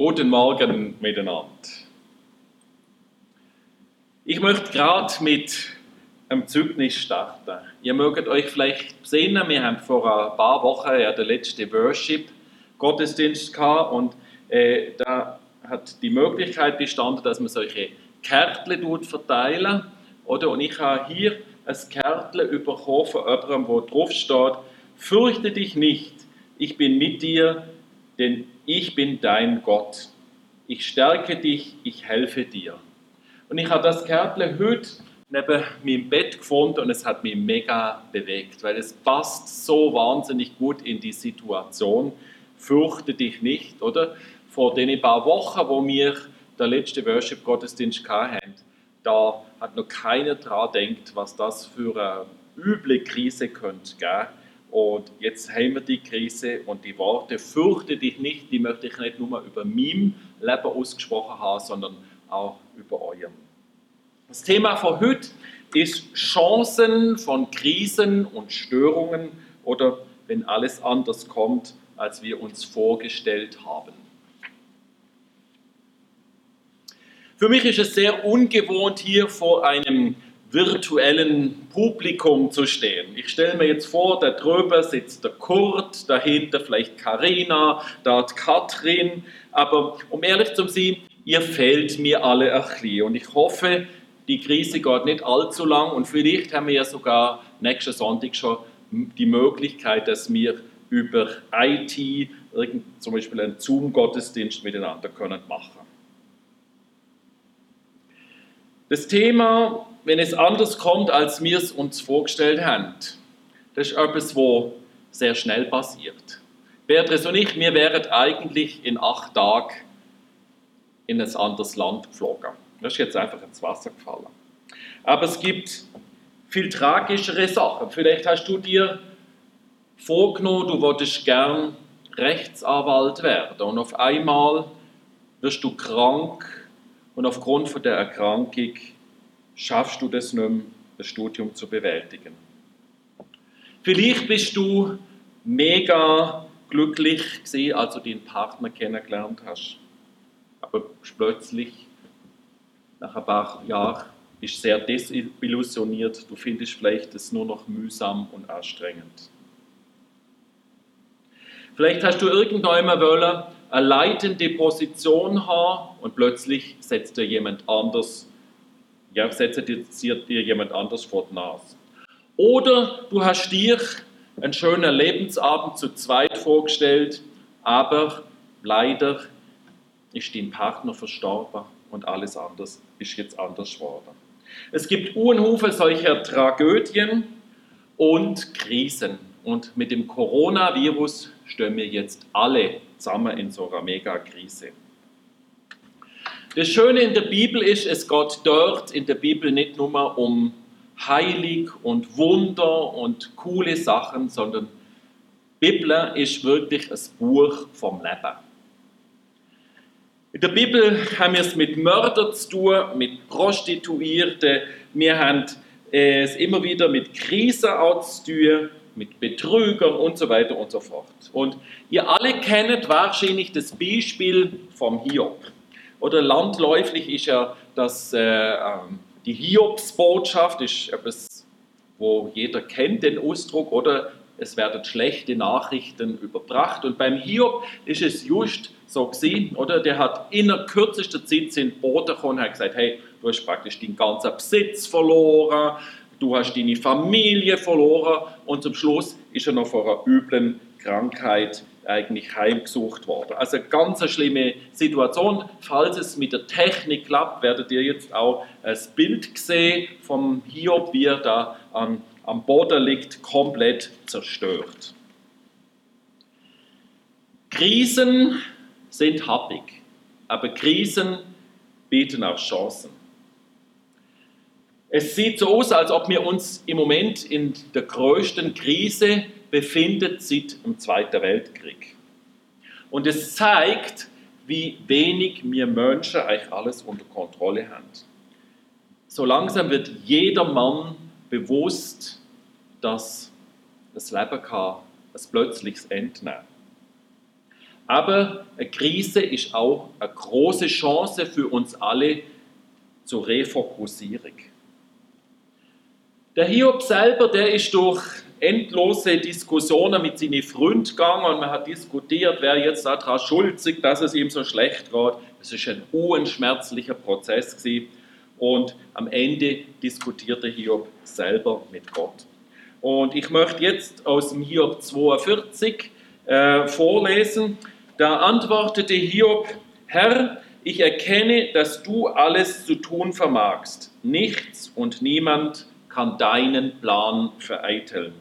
Guten Morgen miteinander. Ich möchte gerade mit einem Zeugnis starten. Ihr mögt euch vielleicht sehen, wir haben vor ein paar Wochen ja den letzten Worship-Gottesdienst gehabt und äh, da hat die Möglichkeit bestanden, dass man solche Kärtchen verteilen oder? Und ich habe hier ein Kärtchen bekommen von jemandem, wo drauf steht, fürchte dich nicht, ich bin mit dir, denn ich bin dein Gott. Ich stärke dich, ich helfe dir. Und ich habe das Kärtchen heute neben meinem Bett gefunden und es hat mich mega bewegt, weil es passt so wahnsinnig gut in die Situation. Fürchte dich nicht, oder? Vor den paar Wochen, wo wir der letzte Worship-Gottesdienst hatten, da hat noch keiner daran gedacht, was das für eine üble Krise könnte geben und jetzt haben wir die Krise und die Worte, fürchte dich nicht, die möchte ich nicht nur über mein Leben ausgesprochen haben, sondern auch über eurem. Das Thema von heute ist Chancen von Krisen und Störungen oder wenn alles anders kommt, als wir uns vorgestellt haben. Für mich ist es sehr ungewohnt, hier vor einem virtuellen Publikum zu stehen. Ich stelle mir jetzt vor, da drüber sitzt der Kurt, dahinter vielleicht Karina, dort Katrin, aber um ehrlich zu sein, ihr fehlt mir alle ein bisschen und ich hoffe, die Krise geht nicht allzu lang und vielleicht haben wir ja sogar nächsten Sonntag schon die Möglichkeit, dass wir über IT zum Beispiel einen Zoom-Gottesdienst miteinander können machen. Das Thema wenn es anders kommt, als wir es uns vorgestellt haben. Das ist etwas, was sehr schnell passiert. Beatrice und ich, wir wären eigentlich in acht Tagen in ein anderes Land geflogen. Das ist jetzt einfach ins Wasser gefallen. Aber es gibt viel tragischere Sachen. Vielleicht hast du dir vorgenommen, du wolltest gern Rechtsanwalt werden und auf einmal wirst du krank und aufgrund von der Erkrankung schaffst du das nicht mehr, das Studium zu bewältigen. Vielleicht bist du mega glücklich gewesen, als du deinen Partner kennengelernt hast. Aber plötzlich, nach ein paar Jahren, bist du sehr desillusioniert. Du findest vielleicht es nur noch mühsam und anstrengend. Vielleicht hast du irgendwann wollen, eine leitende Position haben und plötzlich setzt dir jemand anders ja, setze dir, dir jemand anders vor die Nase. Oder du hast dir einen schönen Lebensabend zu zweit vorgestellt, aber leider ist dein Partner verstorben und alles anders ist jetzt anders geworden. Es gibt Unhufe solcher Tragödien und Krisen. Und mit dem Coronavirus stehen wir jetzt alle zusammen in so einer Megakrise. Das Schöne in der Bibel ist, es geht dort in der Bibel nicht nur um Heilig und Wunder und coole Sachen, sondern die Bibel ist wirklich ein Buch vom Leben. In der Bibel haben wir es mit Mördern zu tun, mit Prostituierten, wir haben es immer wieder mit Krisen zu tun, mit Betrügern und so weiter und so fort. Und ihr alle kennt wahrscheinlich das Beispiel vom Hiob. Oder landläufig ist ja das, äh, ähm, die Hiobsbotschaft, ist etwas, wo jeder kennt den Ausdruck, oder es werden schlechte Nachrichten überbracht. Und beim Hiob ist es just so gesehen, oder? Der hat in der kürzesten Zeit in den Boden gekommen und hat gesagt, hey, du hast praktisch deinen ganzen Besitz verloren, du hast deine Familie verloren und zum Schluss ist er noch vor einer üblen Krankheit eigentlich heimgesucht worden. Also eine ganz schlimme Situation. Falls es mit der Technik klappt, werdet ihr jetzt auch das Bild sehen vom Hiob, wie er da am, am Boden liegt, komplett zerstört. Krisen sind happig, aber Krisen bieten auch Chancen. Es sieht so aus, als ob wir uns im Moment in der größten Krise befindet seit dem Zweiten Weltkrieg. Und es zeigt, wie wenig wir Menschen eigentlich alles unter Kontrolle haben. So langsam wird jeder Mann bewusst, dass das Leben kann ein plötzliches Ende nehmen. Aber eine Krise ist auch eine große Chance für uns alle zur Refokussierung. Der Hiob selber, der ist durch endlose Diskussionen mit seinen Freunden gegangen und man hat diskutiert, wer jetzt daran schuldig, dass es ihm so schlecht geht. Es ist ein unschmerzlicher Prozess gewesen. und am Ende diskutierte Hiob selber mit Gott. Und ich möchte jetzt aus dem Hiob 42 äh, vorlesen. Da antwortete Hiob, Herr, ich erkenne, dass du alles zu tun vermagst. Nichts und niemand kann deinen Plan vereiteln.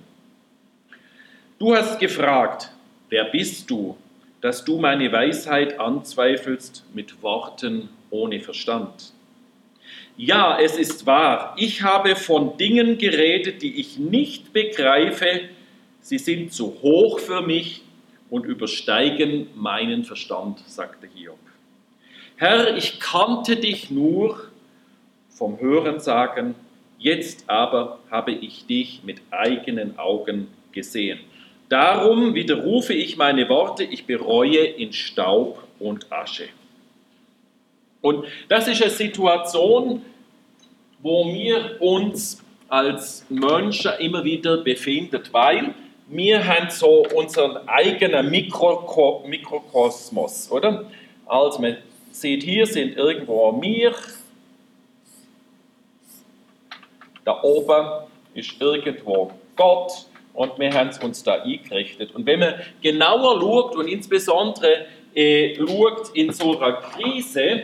Du hast gefragt, wer bist du, dass du meine Weisheit anzweifelst mit Worten ohne Verstand? Ja, es ist wahr, ich habe von Dingen geredet, die ich nicht begreife, sie sind zu hoch für mich und übersteigen meinen Verstand, sagte Hiob. Herr, ich kannte dich nur vom Hörensagen, jetzt aber habe ich dich mit eigenen Augen gesehen. Darum widerrufe ich meine Worte, ich bereue in Staub und Asche. Und das ist eine Situation, wo wir uns als Menschen immer wieder befinden, weil wir haben so unseren eigenen Mikro Mikrokosmos, oder? Also man sieht, hier sind irgendwo wir, da oben ist irgendwo Gott und wir haben uns da eingerichtet. Und wenn man genauer schaut und insbesondere äh, schaut in so einer Krise,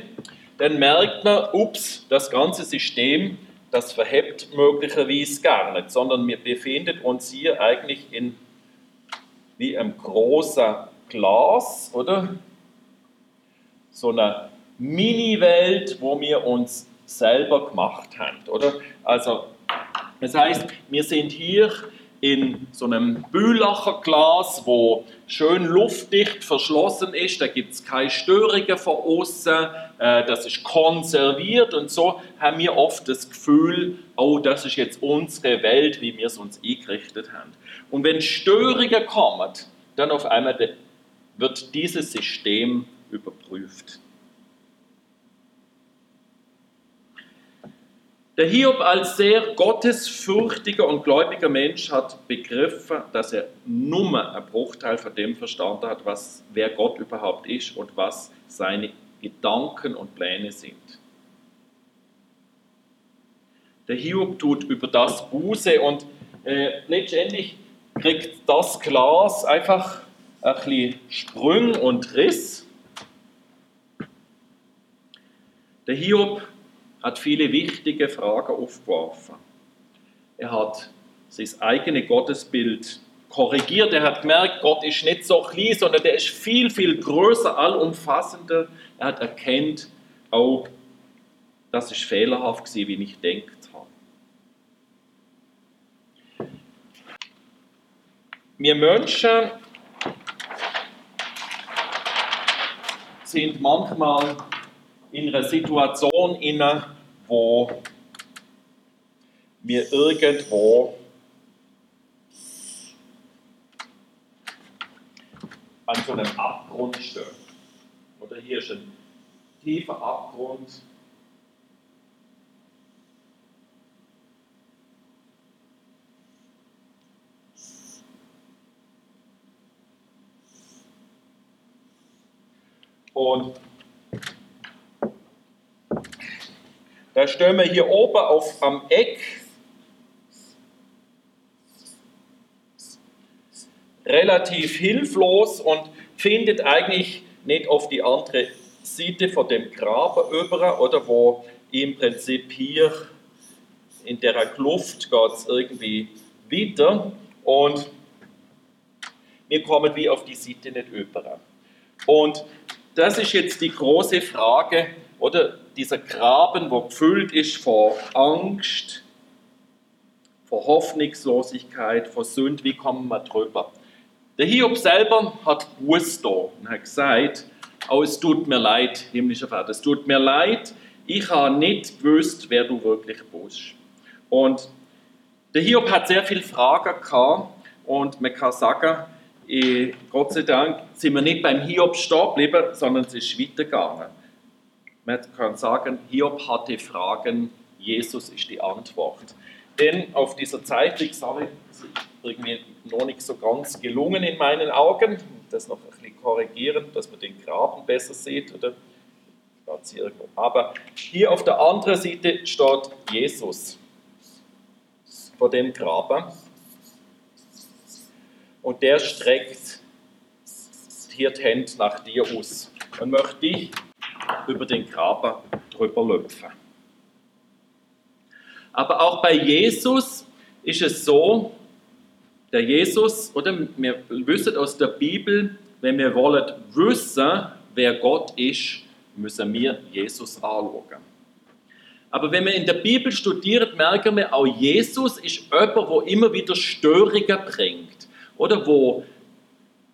dann merkt man, ups, das ganze System, das verhebt möglicherweise gar nicht, sondern wir befinden uns hier eigentlich in wie einem großen Glas, oder? So eine Mini-Welt, wo wir uns selber gemacht haben, oder? Also, das heißt, wir sind hier in so einem Bühlacher Glas, wo schön luftdicht verschlossen ist. Da gibt es keine Störungen von außen. Äh, das ist konserviert und so haben wir oft das Gefühl, oh, das ist jetzt unsere Welt, wie wir es uns eingerichtet haben. Und wenn Störungen kommen, dann auf einmal wird dieses System überprüft. Der Hiob als sehr gottesfürchtiger und gläubiger Mensch hat begriffen, dass er nur einen Bruchteil von dem verstanden hat, was, wer Gott überhaupt ist und was seine Gedanken und Pläne sind. Der Hiob tut über das Buße und äh, letztendlich kriegt das Glas einfach ein bisschen Sprung und Riss. Der Hiob hat viele wichtige Fragen aufgeworfen. Er hat sein eigenes Gottesbild korrigiert. Er hat gemerkt, Gott ist nicht so klein, sondern der ist viel, viel größer, allumfassender. Er hat erkannt, auch das ist fehlerhaft gewesen, wie ich denkt habe. Wir Menschen sind manchmal in einer Situation inne, wo wir irgendwo an so einem Abgrund stehen. Oder hier ist ein tiefer Abgrund. Und Da stehen wir hier oben auf, am Eck relativ hilflos und findet eigentlich nicht auf die andere Seite von dem Graben über, oder wo im Prinzip hier in der Kluft geht es irgendwie weiter und wir kommen wie auf die Seite nicht über. Und das ist jetzt die große Frage, oder dieser Graben, wo gefüllt ist vor Angst, vor Hoffnungslosigkeit, vor Sünde, wie kommen wir drüber? Der Hiob selber hat gewusst und hat gesagt, oh, es tut mir leid, himmlischer Vater, es tut mir leid, ich habe nicht gewusst, wer du wirklich bist. Und der Hiob hat sehr viele Fragen gehabt und man kann sagen, äh, Gott sei Dank sind wir nicht beim Hiob stehen geblieben, sondern es ist weitergegangen. Man kann sagen, Hiob hatte Fragen, Jesus ist die Antwort. Denn auf dieser sorry, das ist irgendwie noch nicht so ganz gelungen in meinen Augen, das noch ein bisschen korrigieren, dass man den Graben besser sieht, oder? Aber hier auf der anderen Seite steht Jesus vor dem Graben und der streckt hier die Hände nach dir aus und möchte dich über den Graben drüber löpfen. Aber auch bei Jesus ist es so, der Jesus, oder wir wissen aus der Bibel, wenn wir wollen wissen, wer Gott ist, müssen wir Jesus anschauen. Aber wenn wir in der Bibel studieren, merken wir, auch Jesus ist jemand, der immer wieder Störungen bringt. Oder wo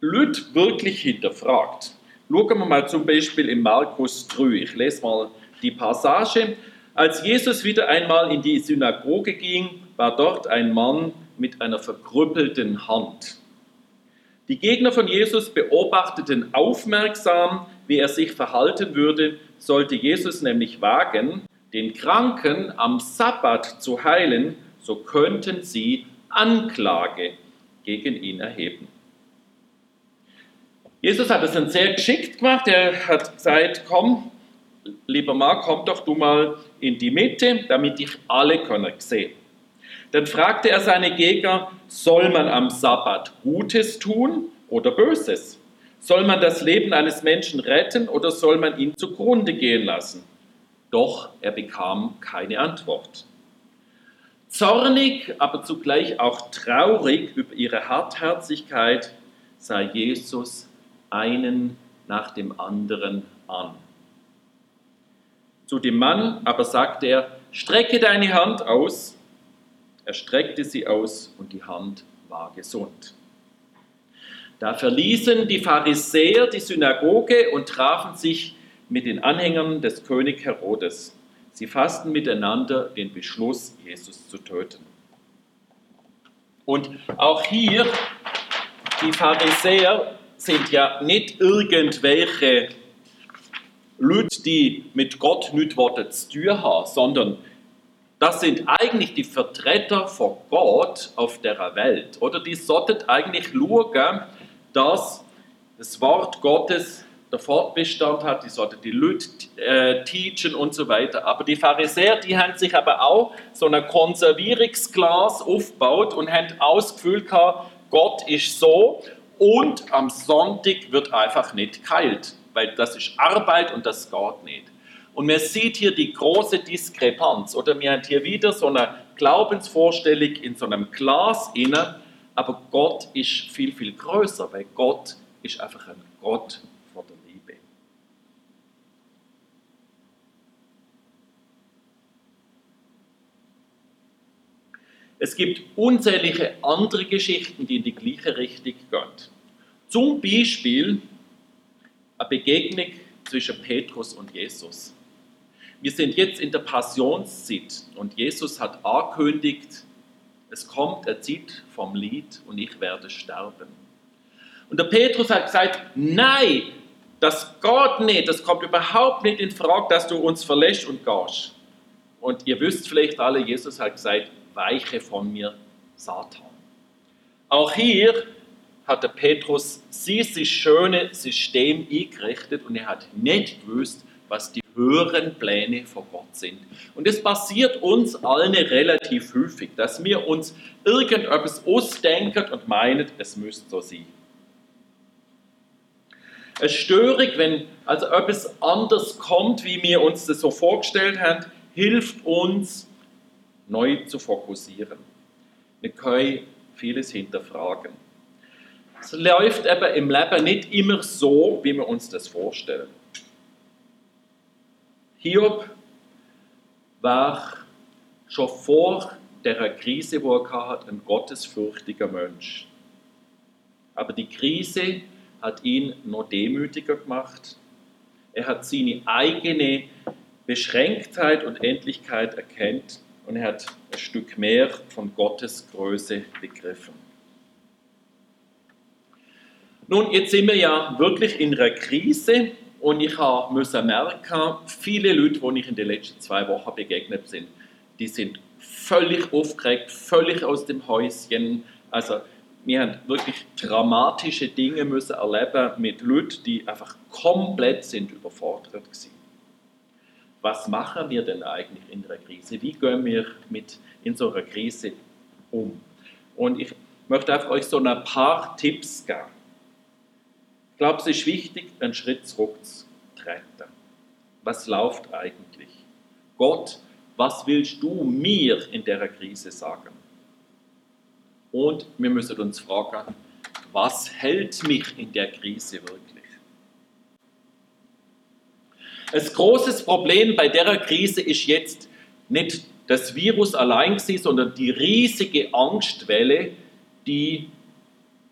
Leute wirklich hinterfragt. Schauen wir mal zum Beispiel in Markus 3. Ich lese mal die Passage. Als Jesus wieder einmal in die Synagoge ging, war dort ein Mann mit einer verkrüppelten Hand. Die Gegner von Jesus beobachteten aufmerksam, wie er sich verhalten würde, sollte Jesus nämlich wagen, den Kranken am Sabbat zu heilen, so könnten sie Anklage gegen ihn erheben. Jesus hat es dann sehr geschickt gemacht. Er hat gesagt, komm, lieber Mark, komm doch du mal in die Mitte, damit dich alle können sehen. Dann fragte er seine Gegner, soll man am Sabbat Gutes tun oder Böses? Soll man das Leben eines Menschen retten oder soll man ihn zugrunde gehen lassen? Doch er bekam keine Antwort. Zornig, aber zugleich auch traurig über ihre Hartherzigkeit sah Jesus einen nach dem anderen an. Zu dem Mann aber sagte er, strecke deine Hand aus. Er streckte sie aus und die Hand war gesund. Da verließen die Pharisäer die Synagoge und trafen sich mit den Anhängern des König Herodes. Sie fassten miteinander den Beschluss, Jesus zu töten. Und auch hier, die Pharisäer sind ja nicht irgendwelche Leute, die mit Gott nichts zu tun haben, sondern das sind eigentlich die Vertreter von Gott auf der Welt. Oder die sollten eigentlich schauen, dass das Wort Gottes der Fortbestand hat, die sollten die Leute äh, teachen und so weiter. Aber die Pharisäer, die haben sich aber auch so ein Konservierungsglas aufgebaut und haben auch das Gefühl gehabt, Gott ist so und am Sonntag wird einfach nicht geheilt, weil das ist Arbeit und das geht nicht. Und man sieht hier die große Diskrepanz. Oder wir haben hier wieder so eine Glaubensvorstellung in so einem Glas inne, aber Gott ist viel, viel größer, weil Gott ist einfach ein Gott von der Liebe. Es gibt unzählige andere Geschichten, die in die gleiche Richtung gehen. Zum Beispiel eine Begegnung zwischen Petrus und Jesus. Wir sind jetzt in der Passionszeit und Jesus hat angekündigt, es kommt eine Zeit vom Lied und ich werde sterben. Und der Petrus hat gesagt, nein, das geht nicht, das kommt überhaupt nicht in Frage, dass du uns verlässt und gehst. Und ihr wisst vielleicht alle, Jesus hat gesagt, weiche von mir, Satan. Auch hier hat der Petrus dieses schöne System eingerichtet und er hat nicht gewusst, was die höheren Pläne von Gott sind. Und es passiert uns allen relativ häufig, dass wir uns irgendetwas ausdenken und meinen, es müsste so sein. Es störend, wenn also etwas anders kommt, wie wir uns das so vorgestellt haben, hilft uns, neu zu fokussieren. Wir können vieles hinterfragen. Es läuft eben im Leben nicht immer so, wie wir uns das vorstellen. Hiob war schon vor der Krise, wo er hatte, ein gottesfürchtiger Mensch. Aber die Krise hat ihn noch demütiger gemacht. Er hat seine eigene Beschränktheit und Endlichkeit erkannt und er hat ein Stück mehr von Gottes Größe begriffen. Nun, jetzt sind wir ja wirklich in einer Krise und ich musste merken, viele Leute, die ich in den letzten zwei Wochen begegnet bin, die sind völlig aufgeregt, völlig aus dem Häuschen. Also wir haben wirklich dramatische Dinge müssen erleben mit Leuten, die einfach komplett sind überfordert waren. Was machen wir denn eigentlich in der Krise? Wie gehen wir mit in so einer Krise um? Und ich möchte einfach euch so ein paar Tipps geben. Ich glaube, es ist wichtig, einen Schritt zurückzutreten. Was läuft eigentlich? Gott, was willst du mir in der Krise sagen? Und wir müssen uns fragen, was hält mich in der Krise wirklich? Ein großes Problem bei der Krise ist jetzt nicht das Virus allein, sondern die riesige Angstwelle, die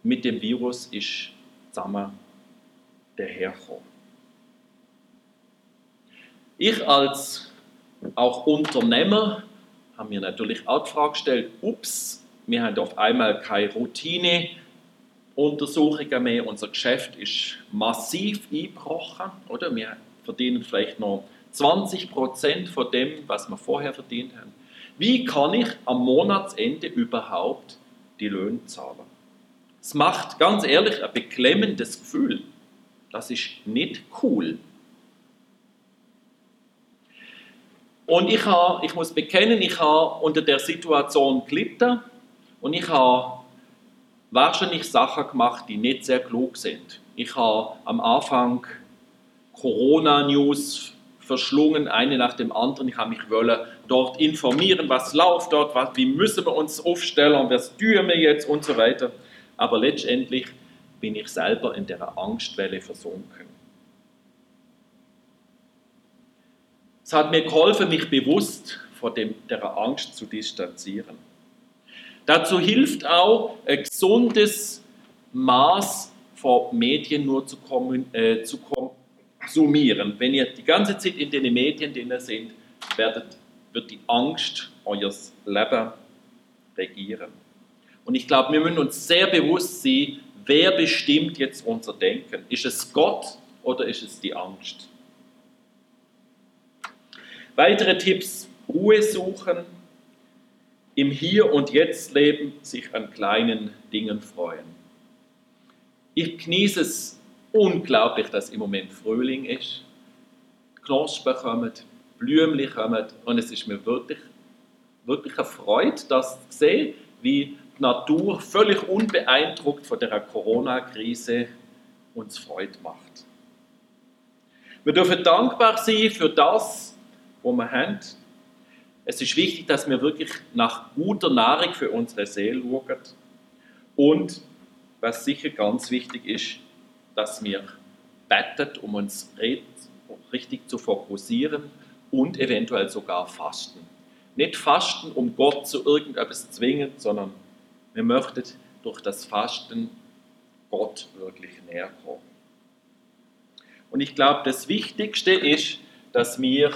mit dem Virus ist zusammen daherkommt. Ich als auch Unternehmer habe mir natürlich auch die Frage gestellt, ups, wir haben auf einmal keine Routine-Untersuchungen mehr, unser Geschäft ist massiv eingebrochen, oder? Wir verdienen vielleicht noch 20 Prozent von dem, was wir vorher verdient haben. Wie kann ich am Monatsende überhaupt die Löhne zahlen? Es macht ganz ehrlich ein beklemmendes Gefühl. Das ist nicht cool. Und ich, habe, ich muss bekennen, ich habe unter der Situation gelitten und ich habe wahrscheinlich Sachen gemacht, die nicht sehr klug sind. Ich habe am Anfang Corona-News verschlungen, eine nach dem anderen. Ich habe mich wollen dort informieren, was läuft dort, was, wie müssen wir uns aufstellen, was tun wir jetzt und so weiter. Aber letztendlich bin ich selber in der Angstwelle versunken. Es hat mir geholfen, mich bewusst von dem, der Angst zu distanzieren. Dazu hilft auch ein gesundes Maß von Medien nur zu, äh, zu konsumieren. Wenn ihr die ganze Zeit in den Medien drin seid, werdet, wird die Angst euer Leben regieren. Und ich glaube, wir müssen uns sehr bewusst sein, wer bestimmt jetzt unser Denken. Ist es Gott oder ist es die Angst? Weitere Tipps, Ruhe suchen, im Hier und Jetzt leben, sich an kleinen Dingen freuen. Ich genieße es unglaublich, dass im Moment Frühling ist. Knospen kommen, Blümchen kommen und es ist mir wirklich, wirklich eine Freude, das zu sehen, wie die Natur völlig unbeeindruckt von der Corona-Krise uns Freude macht. Wir dürfen dankbar sein für das, was wir haben, es ist wichtig, dass wir wirklich nach guter Nahrung für unsere Seele schauen. Und was sicher ganz wichtig ist, dass wir beten, um uns richtig zu fokussieren und eventuell sogar fasten. Nicht fasten, um Gott zu irgendetwas zwingen, sondern wir möchten durch das Fasten Gott wirklich näher kommen. Und ich glaube, das Wichtigste ist, dass wir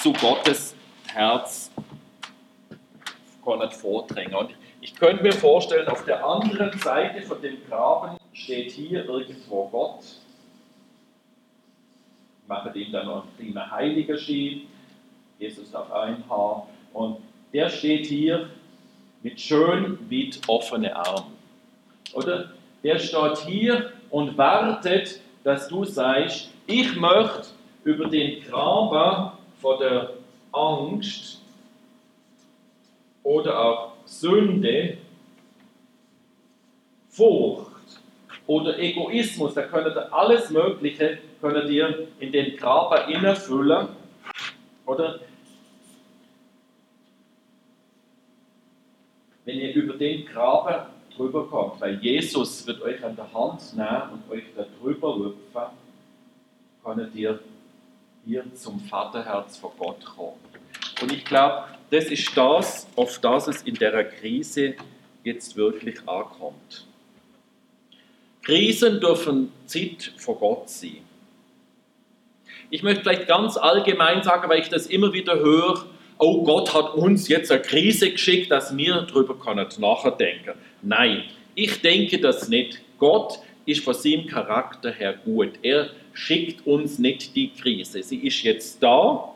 zu Gottes Herz vordringen. Und ich könnte mir vorstellen, auf der anderen Seite von dem Graben steht hier irgendwo Gott. Ich mache dem dann noch ein kleiner heiliger Ski. Jesus auf ein Haar. Und der steht hier mit schön weit offenen Armen. Oder? Der steht hier und wartet, dass du sagst, ich möchte über den Graben von der Angst oder auch Sünde, Furcht oder Egoismus, da könnt ihr alles Mögliche könnt ihr in den Graber innefüllen. Oder wenn ihr über den Graben drüber kommt, weil Jesus wird euch an der Hand nehmen und euch da drüber lüpfen, könnt ihr hier zum Vaterherz vor Gott kommen. Und ich glaube, das ist das, auf das es in der Krise jetzt wirklich ankommt. Krisen dürfen Zeit vor Gott sein. Ich möchte vielleicht ganz allgemein sagen, weil ich das immer wieder höre, oh Gott hat uns jetzt eine Krise geschickt, dass wir darüber nachdenken können. Nein, Ich denke das nicht. Gott ist von seinem Charakter her gut. Er schickt uns nicht die Krise. Sie ist jetzt da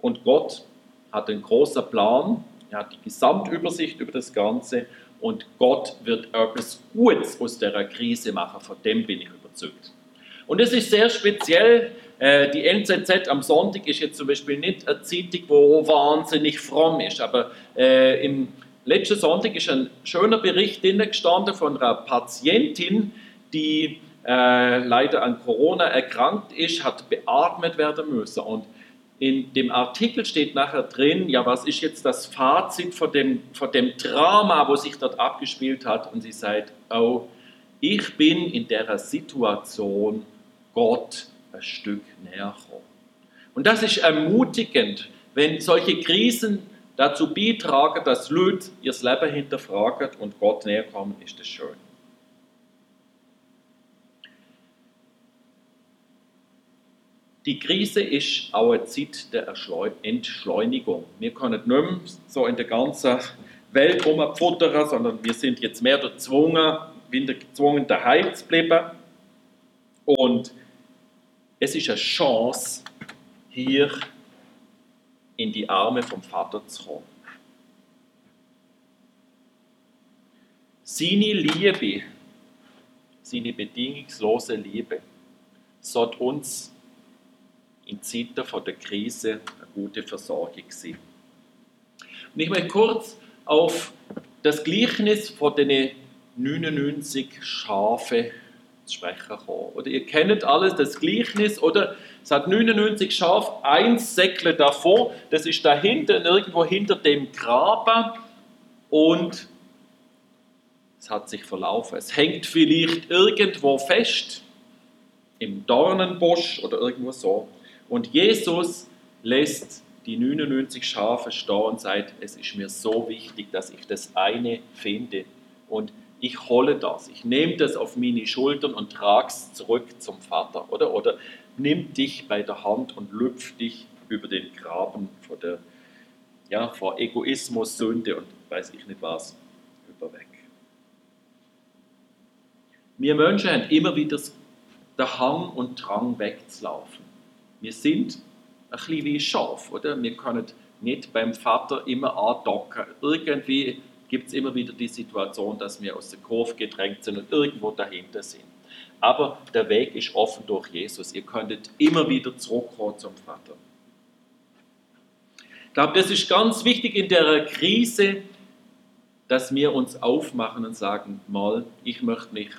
und Gott hat einen großen Plan. Er hat die Gesamtübersicht über das Ganze und Gott wird etwas Gutes aus der Krise machen. Von dem bin ich überzeugt. Und es ist sehr speziell. Äh, die NZZ am Sonntag ist jetzt zum Beispiel nicht eine Zeitung, wo wahnsinnig fromm ist, aber äh, im letzten Sonntag ist ein schöner Bericht gestanden von einer Patientin, die äh, leider an Corona erkrankt ist, hat beatmet werden müssen. Und in dem Artikel steht nachher drin, ja, was ist jetzt das Fazit von dem, von dem Drama, wo sich dort abgespielt hat? Und sie sagt, oh, ich bin in der Situation Gott ein Stück näher gekommen. Und das ist ermutigend, wenn solche Krisen dazu beitragen, dass Leute ihr Leben hinterfragen und Gott näher kommen, ist das schön. Die Krise ist auch eine Zeit der Entschleunigung. Wir können nicht mehr so in der ganzen Welt rumfuttern, sondern wir sind jetzt mehr gezwungen, wieder gezwungen, daheim zu bleiben. Und es ist eine Chance, hier in die Arme vom Vater zu kommen. Seine Liebe, seine bedingungslose Liebe, sollte uns in Zeiten von der Krise eine gute Versorgung sein. Und ich möchte kurz auf das Gleichnis von den 99 Schafe zu sprechen kommen. Oder ihr kennt alles das Gleichnis, oder? Es hat 99 Schafe, eins Säckle davor, das ist da hinten, irgendwo hinter dem Graben und es hat sich verlaufen. Es hängt vielleicht irgendwo fest, im Dornenbusch oder irgendwo so. Und Jesus lässt die 99 Schafe stehen und sagt, es ist mir so wichtig, dass ich das eine finde. Und ich hole das, ich nehme das auf meine Schultern und trage es zurück zum Vater. Oder, oder nimm dich bei der Hand und lüpf dich über den Graben vor, der, ja, vor Egoismus, Sünde und weiß ich nicht was überweg. Wir Menschen haben immer wieder den Hang und Drang wegzulaufen. Wir sind ein bisschen wie Schaf, oder? Wir können nicht beim Vater immer andocken. Irgendwie gibt es immer wieder die Situation, dass wir aus der Kurve gedrängt sind und irgendwo dahinter sind. Aber der Weg ist offen durch Jesus. Ihr könntet immer wieder zurückkommen zum Vater. Ich glaube, das ist ganz wichtig in der Krise, dass wir uns aufmachen und sagen, mal, ich möchte mich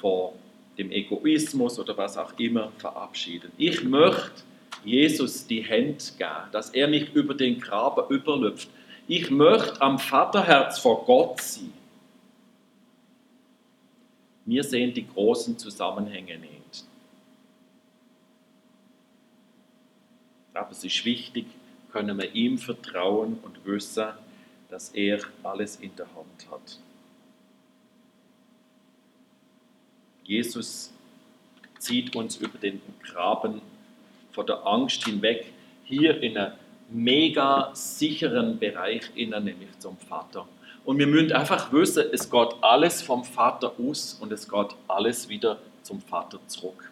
vor dem Egoismus oder was auch immer verabschieden. Ich möchte Jesus die Hände geben, dass er mich über den Graben überlüpft. Ich möchte am Vaterherz vor Gott sein. Wir sehen die großen Zusammenhänge nicht. Aber es ist wichtig, können wir ihm vertrauen und wissen, dass er alles in der Hand hat. Jesus zieht uns über den Graben vor der Angst hinweg, hier in einen mega sicheren Bereich, innen, nämlich zum Vater. Und wir müssen einfach wissen, es geht alles vom Vater aus und es geht alles wieder zum Vater zurück.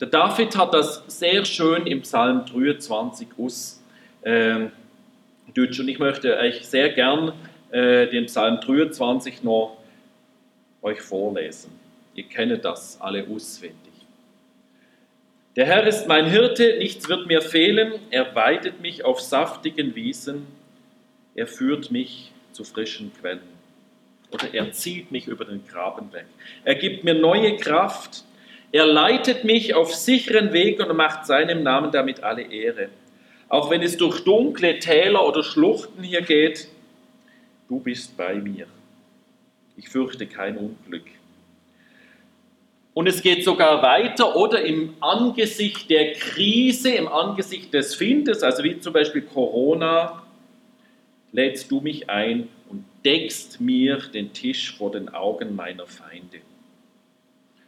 Der David hat das sehr schön im Psalm 23 aus. Äh, und ich möchte euch sehr gern äh, den Psalm 23 noch euch vorlesen. Ihr kennt das alle auswendig. Der Herr ist mein Hirte, nichts wird mir fehlen. Er weidet mich auf saftigen Wiesen. Er führt mich zu frischen Quellen. Oder er zieht mich über den Graben weg. Er gibt mir neue Kraft. Er leitet mich auf sicheren Weg und macht seinem Namen damit alle Ehre. Auch wenn es durch dunkle Täler oder Schluchten hier geht, du bist bei mir. Ich fürchte kein Unglück. Und es geht sogar weiter, oder im Angesicht der Krise, im Angesicht des Findes, also wie zum Beispiel Corona, lädst du mich ein und deckst mir den Tisch vor den Augen meiner Feinde.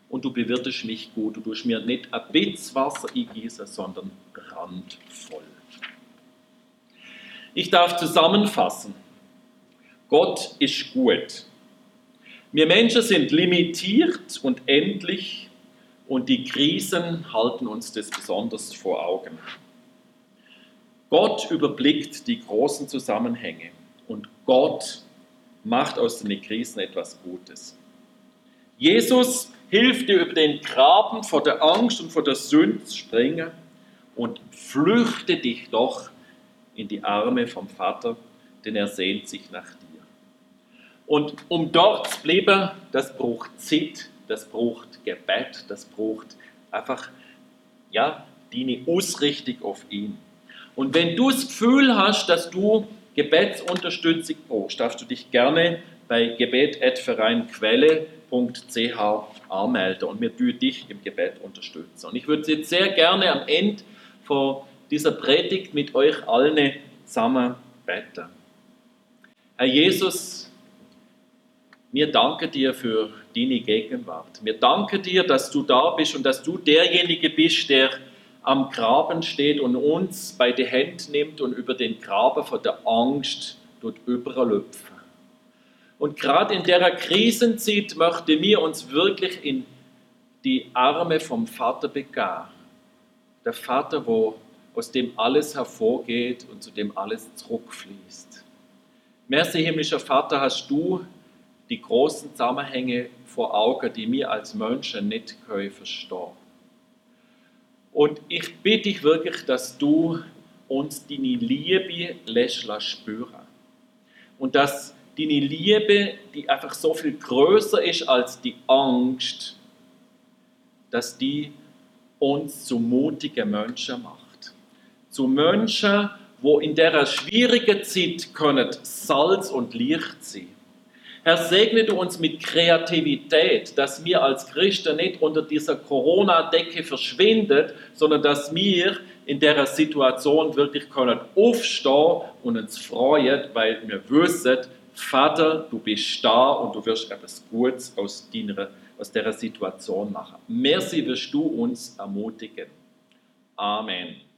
Und du bewirtest mich gut, du tust mir nicht ein Bitz Wasser eingießen, sondern randvoll. Ich darf zusammenfassen. Gott ist gut. Wir Menschen sind limitiert und endlich und die Krisen halten uns das besonders vor Augen. Gott überblickt die großen Zusammenhänge und Gott macht aus den Krisen etwas Gutes. Jesus hilft dir über den Graben vor der Angst und vor der Sünde zu springen und flüchte dich doch in die Arme vom Vater, denn er sehnt sich nach dir. Und um dort zu bleiben, das braucht Zeit, das braucht Gebet, das braucht einfach, ja, deine Ausrichtung auf ihn. Und wenn du das Gefühl hast, dass du Gebetsunterstützung brauchst, darfst du dich gerne bei gebet.vereinquelle.ch anmelden und wir tun dich im Gebet unterstützen. Und ich würde jetzt sehr gerne am Ende von dieser Predigt mit euch allen zusammen beten. Herr Jesus, wir danken dir für deine Gegenwart. Wir danken dir, dass du da bist und dass du derjenige bist, der am Graben steht und uns bei der Hand nimmt und über den Graben von der Angst dort überlüpfen. Und gerade in der Krisenzeit möchten wir uns wirklich in die Arme vom Vater begeben. Der Vater, wo aus dem alles hervorgeht und zu dem alles zurückfließt. Merci, himmlischer Vater, hast du die großen Zusammenhänge vor Augen, die wir als Menschen nicht können verstehen. Und ich bitte dich wirklich, dass du uns deine Liebe lässt spüren. Und dass deine Liebe, die einfach so viel größer ist als die Angst, dass die uns zu mutigen Menschen macht. Zu Menschen, wo in der schwierigen Zeit können Salz und Licht sein Herr, segne du uns mit Kreativität, dass wir als Christen nicht unter dieser Corona-Decke verschwindet, sondern dass wir in der Situation wirklich können aufstehen und uns freuen, weil wir wissen, Vater, du bist da und du wirst etwas Gutes aus, deiner, aus dieser Situation machen. Merci wirst du uns ermutigen. Amen.